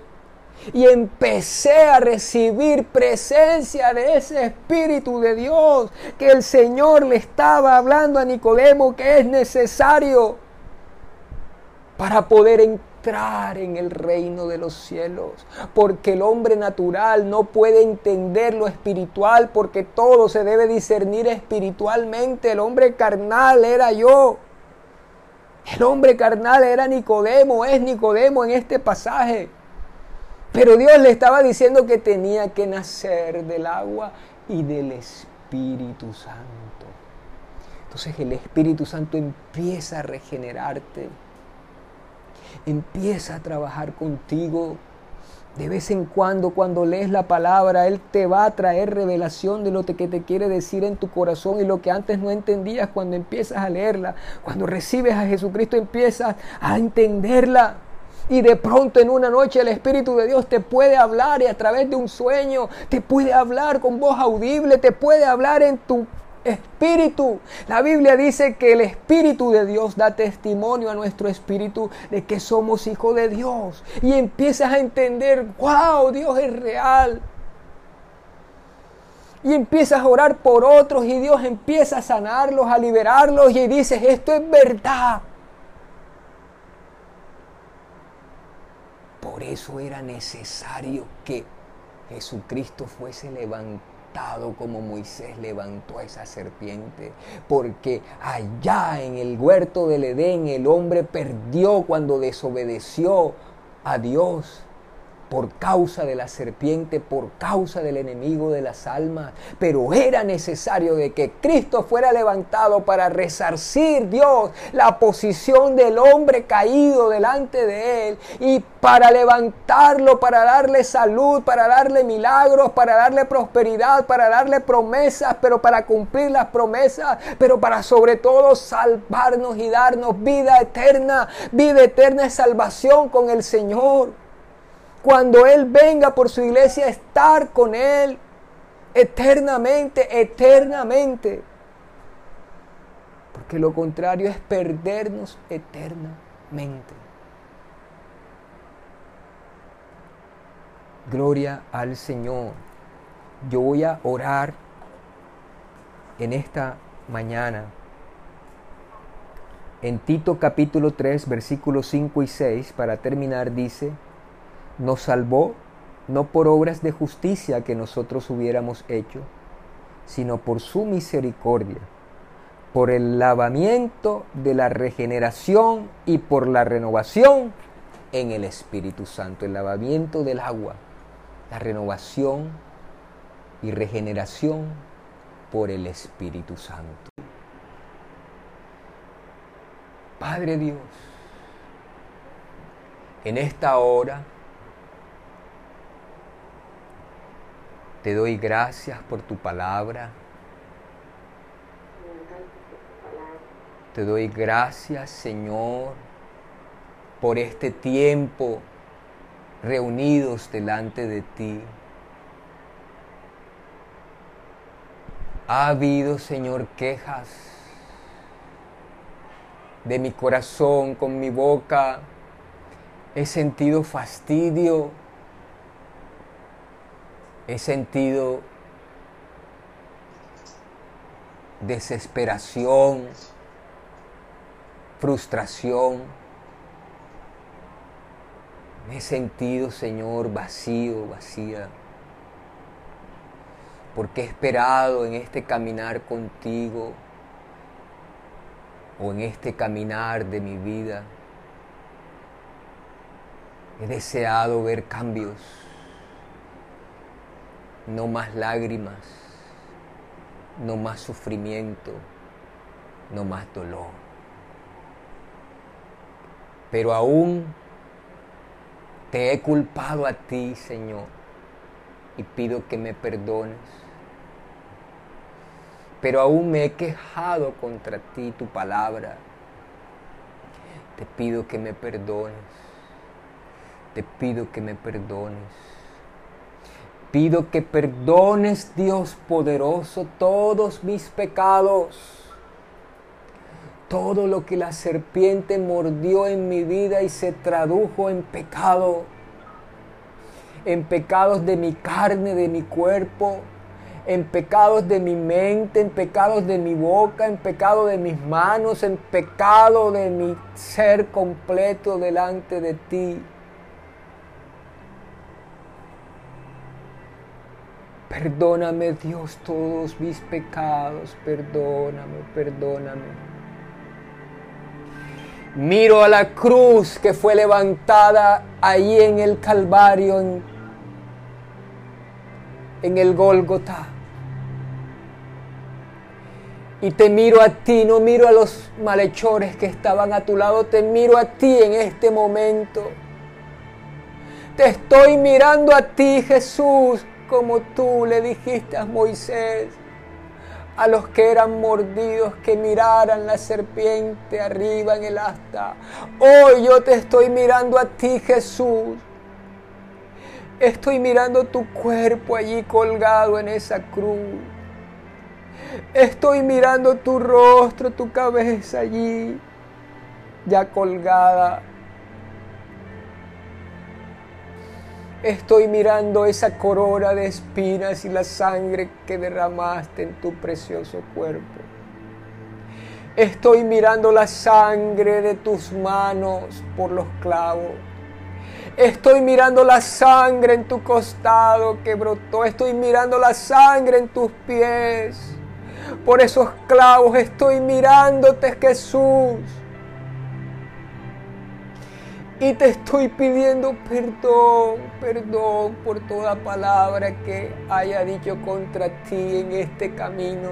B: y empecé a recibir presencia de ese Espíritu de Dios que el Señor le estaba hablando a Nicodemo que es necesario para poder entrar en el reino de los cielos. Porque el hombre natural no puede entender lo espiritual porque todo se debe discernir espiritualmente. El hombre carnal era yo. El hombre carnal era Nicodemo, es Nicodemo en este pasaje. Pero Dios le estaba diciendo que tenía que nacer del agua y del Espíritu Santo. Entonces el Espíritu Santo empieza a regenerarte, empieza a trabajar contigo. De vez en cuando, cuando lees la palabra, Él te va a traer revelación de lo que te quiere decir en tu corazón y lo que antes no entendías cuando empiezas a leerla. Cuando recibes a Jesucristo empiezas a entenderla. Y de pronto en una noche el Espíritu de Dios te puede hablar y a través de un sueño te puede hablar con voz audible, te puede hablar en tu espíritu. La Biblia dice que el Espíritu de Dios da testimonio a nuestro espíritu de que somos hijos de Dios. Y empiezas a entender, wow, Dios es real. Y empiezas a orar por otros y Dios empieza a sanarlos, a liberarlos y dices, esto es verdad. Por eso era necesario que Jesucristo fuese levantado como Moisés levantó a esa serpiente, porque allá en el huerto del Edén el hombre perdió cuando desobedeció a Dios por causa de la serpiente, por causa del enemigo de las almas. Pero era necesario de que Cristo fuera levantado para resarcir Dios la posición del hombre caído delante de él y para levantarlo, para darle salud, para darle milagros, para darle prosperidad, para darle promesas, pero para cumplir las promesas, pero para sobre todo salvarnos y darnos vida eterna. Vida eterna es salvación con el Señor cuando Él venga por su iglesia, estar con Él eternamente, eternamente. Porque lo contrario es perdernos eternamente. Gloria al Señor. Yo voy a orar en esta mañana. En Tito capítulo 3, versículos 5 y 6, para terminar, dice, nos salvó no por obras de justicia que nosotros hubiéramos hecho, sino por su misericordia, por el lavamiento de la regeneración y por la renovación en el Espíritu Santo, el lavamiento del agua, la renovación y regeneración por el Espíritu Santo. Padre Dios, en esta hora, Te doy gracias por tu palabra. Te doy gracias, Señor, por este tiempo reunidos delante de ti. Ha habido, Señor, quejas de mi corazón, con mi boca. He sentido fastidio he sentido desesperación, frustración. Me he sentido, Señor, vacío, vacía. Porque he esperado en este caminar contigo o en este caminar de mi vida. He deseado ver cambios no más lágrimas, no más sufrimiento, no más dolor. Pero aún te he culpado a ti, Señor, y pido que me perdones. Pero aún me he quejado contra ti, tu palabra. Te pido que me perdones. Te pido que me perdones. Pido que perdones, Dios poderoso, todos mis pecados. Todo lo que la serpiente mordió en mi vida y se tradujo en pecado. En pecados de mi carne, de mi cuerpo, en pecados de mi mente, en pecados de mi boca, en pecado de mis manos, en pecado de mi ser completo delante de ti. Perdóname Dios todos mis pecados, perdóname, perdóname. Miro a la cruz que fue levantada ahí en el Calvario, en, el Gólgota. Y te miro a ti, no miro a los malhechores que estaban a tu lado, te miro a ti en este momento. Te estoy mirando a ti, Jesús, como tú le dijiste a Moisés, a los que eran mordidos que miraran la serpiente arriba en el asta. Hoy yo te estoy mirando a ti, Jesús. Estoy mirando tu cuerpo allí colgado en esa cruz. Estoy mirando tu rostro, tu cabeza allí, ya colgada. Estoy mirando esa corona de espinas y la sangre que derramaste en tu precioso cuerpo. Estoy mirando la sangre de tus manos por los clavos. Estoy mirando la sangre en tu costado que brotó. Estoy mirando la sangre en tus pies. Por esos clavos estoy mirándote, Jesús. Y te estoy pidiendo perdón, perdón por toda palabra que haya dicho contra ti en este camino.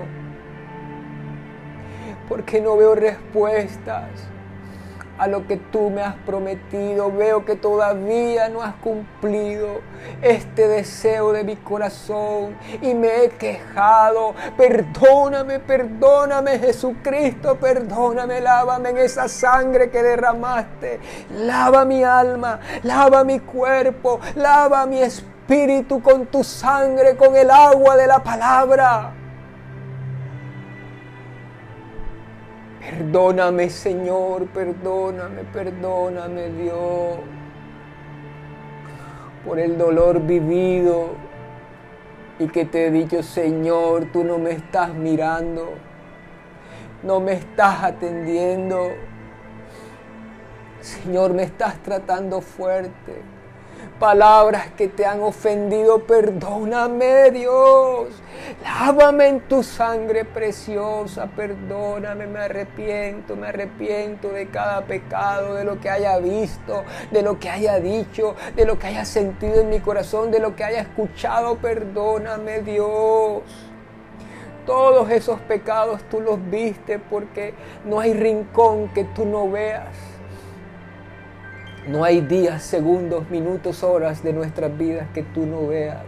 B: Porque no veo respuestas a lo que tú me has prometido. Veo que todavía no has cumplido este deseo de mi corazón y me he quejado. Perdóname, perdóname Jesucristo, perdóname, lávame en esa sangre que derramaste. Lava mi alma, lava mi cuerpo, lava mi espíritu con tu sangre, con el agua de la palabra. Perdóname Señor, perdóname, perdóname Dios por el dolor vivido y que te he dicho Señor, tú no me estás mirando, no me estás atendiendo. Señor, me estás tratando fuerte palabras que te han ofendido, perdóname Dios. Lávame en tu sangre preciosa, perdóname, me arrepiento, me arrepiento de cada pecado, de lo que haya visto, de lo que haya dicho, de lo que haya sentido en mi corazón, de lo que haya escuchado, perdóname Dios. Todos esos pecados tú los viste porque no hay rincón que tú no veas. No hay días, segundos, minutos, horas de nuestras vidas que tú no veas.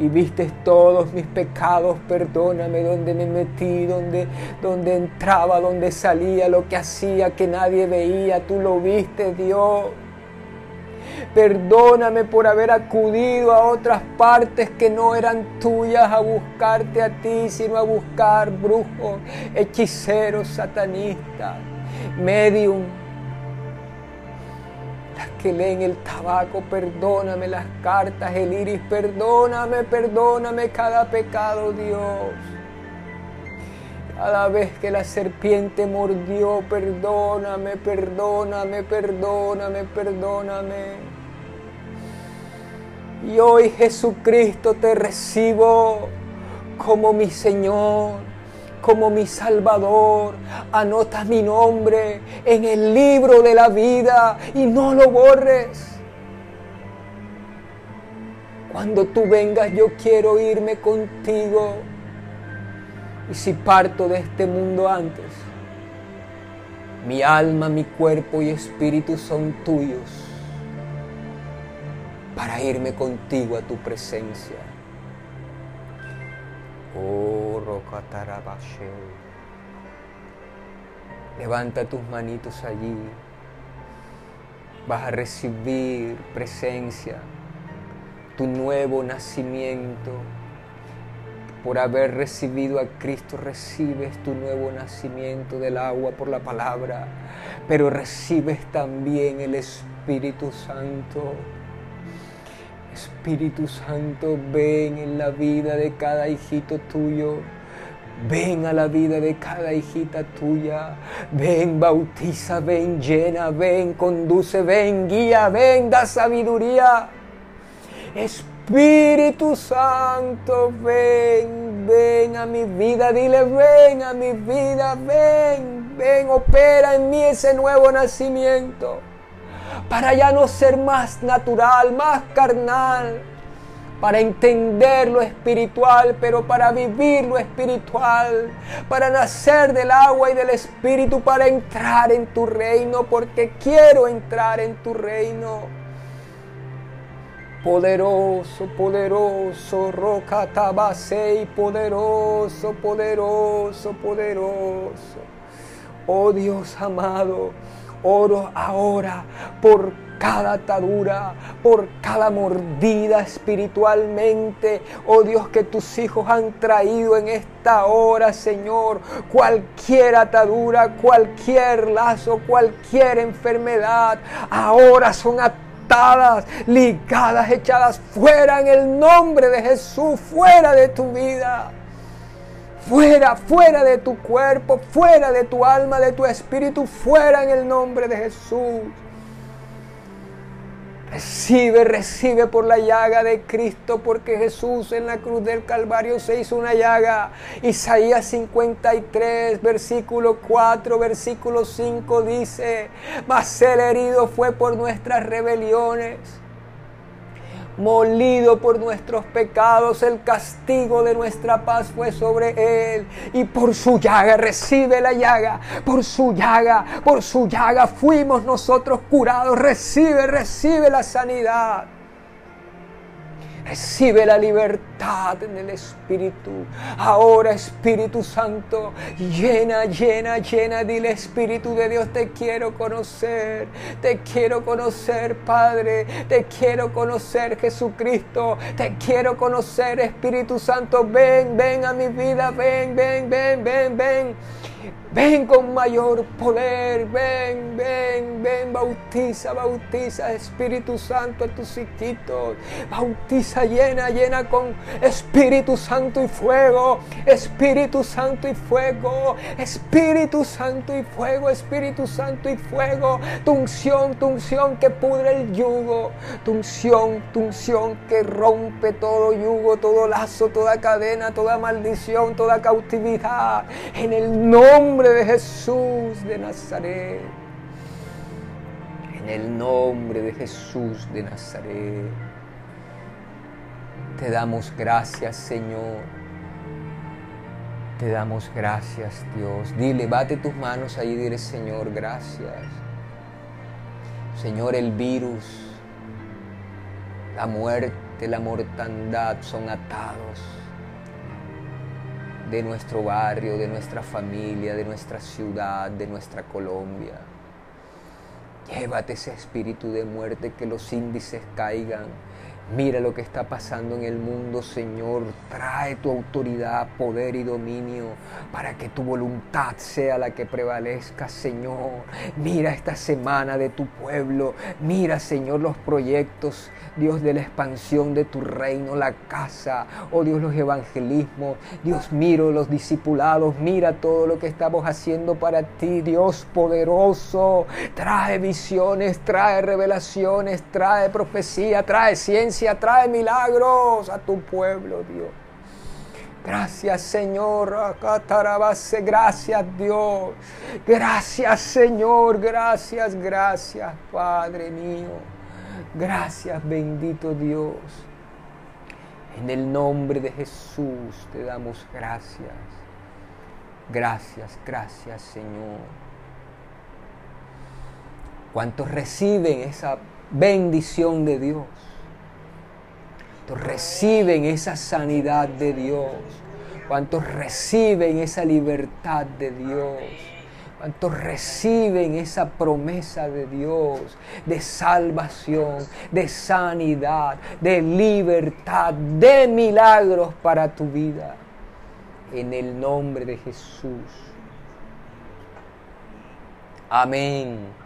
B: Y viste todos mis pecados, perdóname, donde me metí, donde, entraba, donde salía, lo que hacía que nadie veía, tú lo viste, Dios. Perdóname por haber acudido a otras partes que no eran tuyas a buscarte a ti, sino a buscar brujos, hechiceros, satanistas, medium que leen el tabaco, perdóname las cartas, el iris, perdóname, perdóname cada pecado, Dios. Cada vez que la serpiente mordió, perdóname, perdóname, perdóname, perdóname. Y hoy Jesucristo te recibo como mi Señor como mi Salvador. Anota mi nombre en el libro de la vida y no lo borres. Cuando tú vengas yo quiero irme contigo. Y si parto de este mundo antes, mi alma, mi cuerpo y espíritu son tuyos para irme contigo a tu presencia. Oh, Levanta tus manitos allí. Vas a recibir presencia, tu nuevo nacimiento. Por haber recibido a Cristo recibes tu nuevo nacimiento del agua por la palabra, pero recibes también el Espíritu Santo Espíritu Santo, ven en la vida de cada hijito tuyo. Ven a la vida de cada hijita tuya. Ven, bautiza, ven, llena, ven, conduce, ven, guía, ven, da sabiduría. Espíritu Santo, ven, ven a mi vida. Dile, ven a mi vida, ven, ven, opera en mí ese nuevo nacimiento para ya no ser más natural, más carnal, para entender lo espiritual, pero para vivir lo espiritual, para nacer del agua y del espíritu, para entrar en tu reino, porque quiero entrar en tu reino. Poderoso, poderoso, roca tabasei, poderoso, poderoso, poderoso. Oh Dios amado, oro ahora por cada atadura, por cada mordida espiritualmente, oh Dios, que tus hijos han traído en esta hora, Señor. Cualquier atadura, cualquier lazo, cualquier enfermedad, ahora son atadas ligadas, echadas fuera en el nombre de Jesús, fuera de tu vida. Fuera, fuera de tu cuerpo, fuera de tu alma, de tu espíritu, fuera en el nombre de Jesús. Recibe, recibe por la llaga de Cristo, porque Jesús en la cruz del Calvario se hizo una llaga. Isaías 53, versículo 4, versículo 5 dice, mas el herido fue por nuestras rebeliones molido por nuestros pecados, el castigo de nuestra paz fue sobre él. Y por su llaga, recibe la llaga, por su llaga, por su llaga fuimos nosotros curados. Recibe, recibe la sanidad. Recibe la libertad en el Espíritu. Ahora Espíritu Santo, llena, llena, llena. Dile Espíritu de Dios, te quiero conocer. Te quiero conocer, Padre. Te quiero conocer, Jesucristo. Te quiero conocer, Espíritu Santo. Ven, ven a mi vida. Ven, ven, ven, ven, ven. Ven con mayor poder, ven, ven, ven, bautiza, bautiza, Espíritu Santo a tus hijitos, bautiza, llena, llena con Espíritu Santo y fuego, Espíritu Santo y fuego, Espíritu Santo y fuego, Espíritu Santo y fuego, tu unción, unción que pudre el yugo, tu unción, unción que rompe todo yugo, todo lazo, toda cadena, toda maldición, toda cautividad, en el nombre de Jesús de Nazaret. En el nombre de Jesús de Nazaret. Te damos gracias, Señor. Te damos gracias, Dios. Dile, bate tus manos ahí y dile, Señor, gracias. Señor, el virus, la muerte, la mortandad son atados de nuestro barrio, de nuestra familia, de nuestra ciudad, de nuestra Colombia. Llévate ese espíritu de muerte, que los índices caigan, Mira lo que está pasando en el mundo, Señor. Trae tu autoridad, poder y dominio para que tu voluntad sea la que prevalezca, Señor. Mira esta semana de tu pueblo. Mira, Señor, los proyectos, Dios, de la expansión de tu reino, la casa, oh Dios, los evangelismos. Dios, miro los discipulados. Mira todo lo que estamos haciendo para ti, Dios poderoso. Trae visiones, trae revelaciones, trae profecía, trae ciencia trae milagros a tu pueblo, Dios. Gracias Señor, gracias Dios, gracias Señor, gracias, gracias Padre mío, gracias bendito Dios. En el nombre de Jesús te damos gracias, gracias, gracias Señor. ¿Cuántos reciben esa bendición de Dios? Reciben esa sanidad de Dios? ¿Cuántos reciben esa libertad de Dios? ¿Cuántos reciben esa promesa de Dios de salvación, de sanidad, de libertad, de milagros para tu vida? En el nombre de Jesús. Amén.